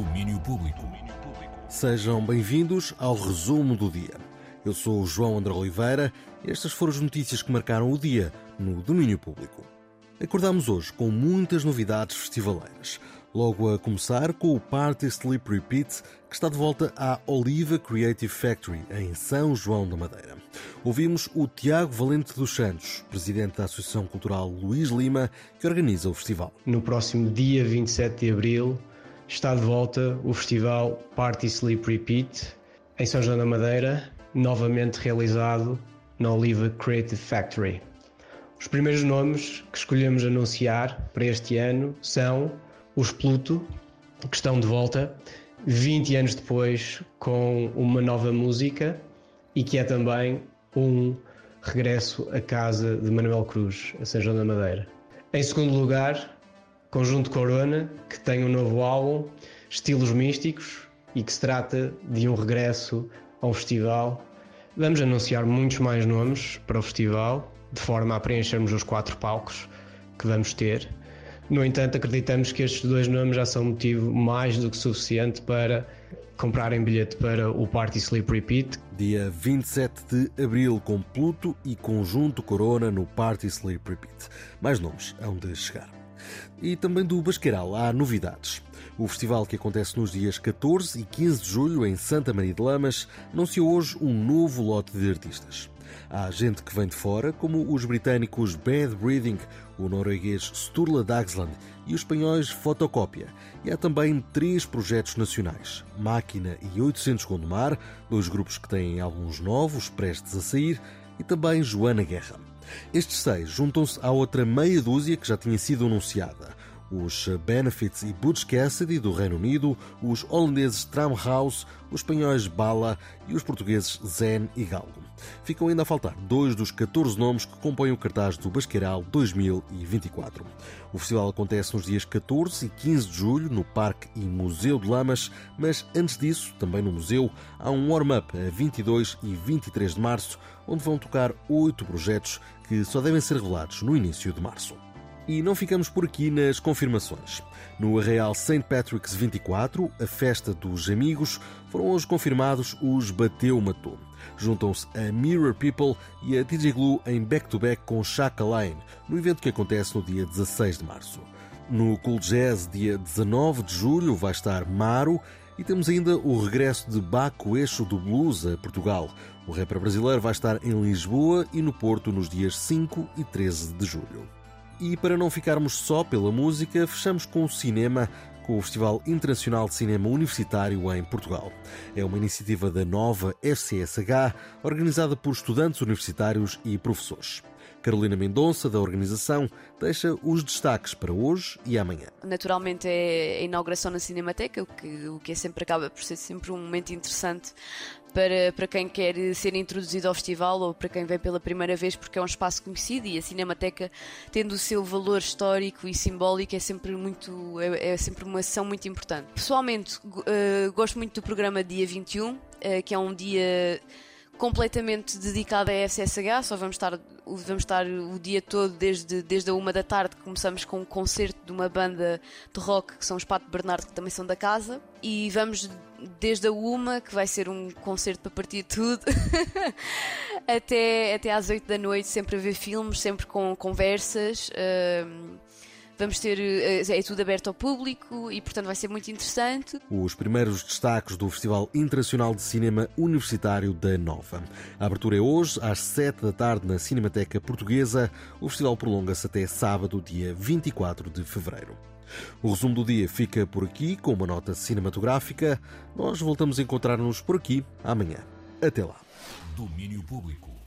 Domínio Público. Sejam bem-vindos ao resumo do dia. Eu sou o João André Oliveira e estas foram as notícias que marcaram o dia no domínio público. Acordamos hoje com muitas novidades festivaleiras. Logo a começar com o Party Sleep Repeat, que está de volta à Oliva Creative Factory, em São João da Madeira. Ouvimos o Tiago Valente dos Santos, presidente da Associação Cultural Luís Lima, que organiza o festival. No próximo dia 27 de abril está de volta o festival Party Sleep Repeat, em São João da Madeira, novamente realizado na Oliva Creative Factory. Os primeiros nomes que escolhemos anunciar para este ano são os Pluto, que estão de volta 20 anos depois com uma nova música e que é também um regresso à casa de Manuel Cruz, a São João da Madeira. Em segundo lugar, Conjunto Corona, que tem um novo álbum, Estilos Místicos, e que se trata de um regresso ao festival. Vamos anunciar muitos mais nomes para o festival, de forma a preenchermos os quatro palcos que vamos ter. No entanto, acreditamos que estes dois nomes já são motivo mais do que suficiente para comprarem bilhete para o Party Sleep Repeat. Dia 27 de abril, com Pluto e Conjunto Corona no Party Sleep Repeat. Mais nomes hão de chegar. E também do Basqueiral há novidades. O festival que acontece nos dias 14 e 15 de julho em Santa Maria de Lamas anunciou hoje um novo lote de artistas. Há gente que vem de fora, como os britânicos Bad Breathing, o norueguês Sturla Dagsland e os espanhóis Fotocópia. E há também três projetos nacionais: Máquina e 800 Gondomar, dois grupos que têm alguns novos prestes a sair, e também Joana Guerra. Estes seis juntam-se à outra meia dúzia que já tinha sido anunciada os Benefits e Butch Cassidy do Reino Unido, os holandeses Tramhouse, os espanhóis Bala e os portugueses Zen e Galgo. Ficam ainda a faltar dois dos 14 nomes que compõem o cartaz do Basqueiral 2024. O festival acontece nos dias 14 e 15 de julho no Parque e Museu de Lamas, mas antes disso, também no museu, há um warm-up a 22 e 23 de março, onde vão tocar oito projetos que só devem ser revelados no início de março. E não ficamos por aqui nas confirmações. No Arraial St. Patrick's 24, a festa dos amigos, foram hoje confirmados os Bateu Matou. Juntam-se a Mirror People e a DJ Glue em back-to-back -back com Chaka Lane, no evento que acontece no dia 16 de março. No Cool Jazz, dia 19 de julho, vai estar Maro e temos ainda o regresso de Baco Eixo do Blues a Portugal. O rapper brasileiro vai estar em Lisboa e no Porto nos dias 5 e 13 de julho. E para não ficarmos só pela música, fechamos com o cinema com o Festival Internacional de Cinema Universitário em Portugal. É uma iniciativa da nova FCSH, organizada por estudantes universitários e professores. Carolina Mendonça, da organização, deixa os destaques para hoje e amanhã. Naturalmente é a inauguração na Cinemateca, o que, o que é sempre acaba por ser sempre um momento interessante para, para quem quer ser introduzido ao festival ou para quem vem pela primeira vez porque é um espaço conhecido e a Cinemateca tendo o seu valor histórico e simbólico é sempre muito é, é sempre uma ação muito importante. Pessoalmente uh, gosto muito do programa Dia 21, uh, eh, que é um dia completamente dedicado à FCSH, só vamos estar, vamos estar o dia todo, desde, desde a uma da tarde, começamos com um concerto de uma banda de rock, que são os Pato Bernardo, que também são da casa, e vamos desde a uma, que vai ser um concerto para partir tudo, até, até às 8 da noite, sempre a ver filmes, sempre com conversas. Uh, Vamos ter, eh, é tudo aberto ao público e, portanto, vai ser muito interessante. Os primeiros destaques do Festival Internacional de Cinema Universitário da Nova. A abertura é hoje, às 7 da tarde, na Cinemateca Portuguesa. O festival prolonga-se até sábado, dia 24 de fevereiro. O resumo do dia fica por aqui, com uma nota cinematográfica. Nós voltamos a encontrar-nos por aqui amanhã. Até lá. Domínio Público.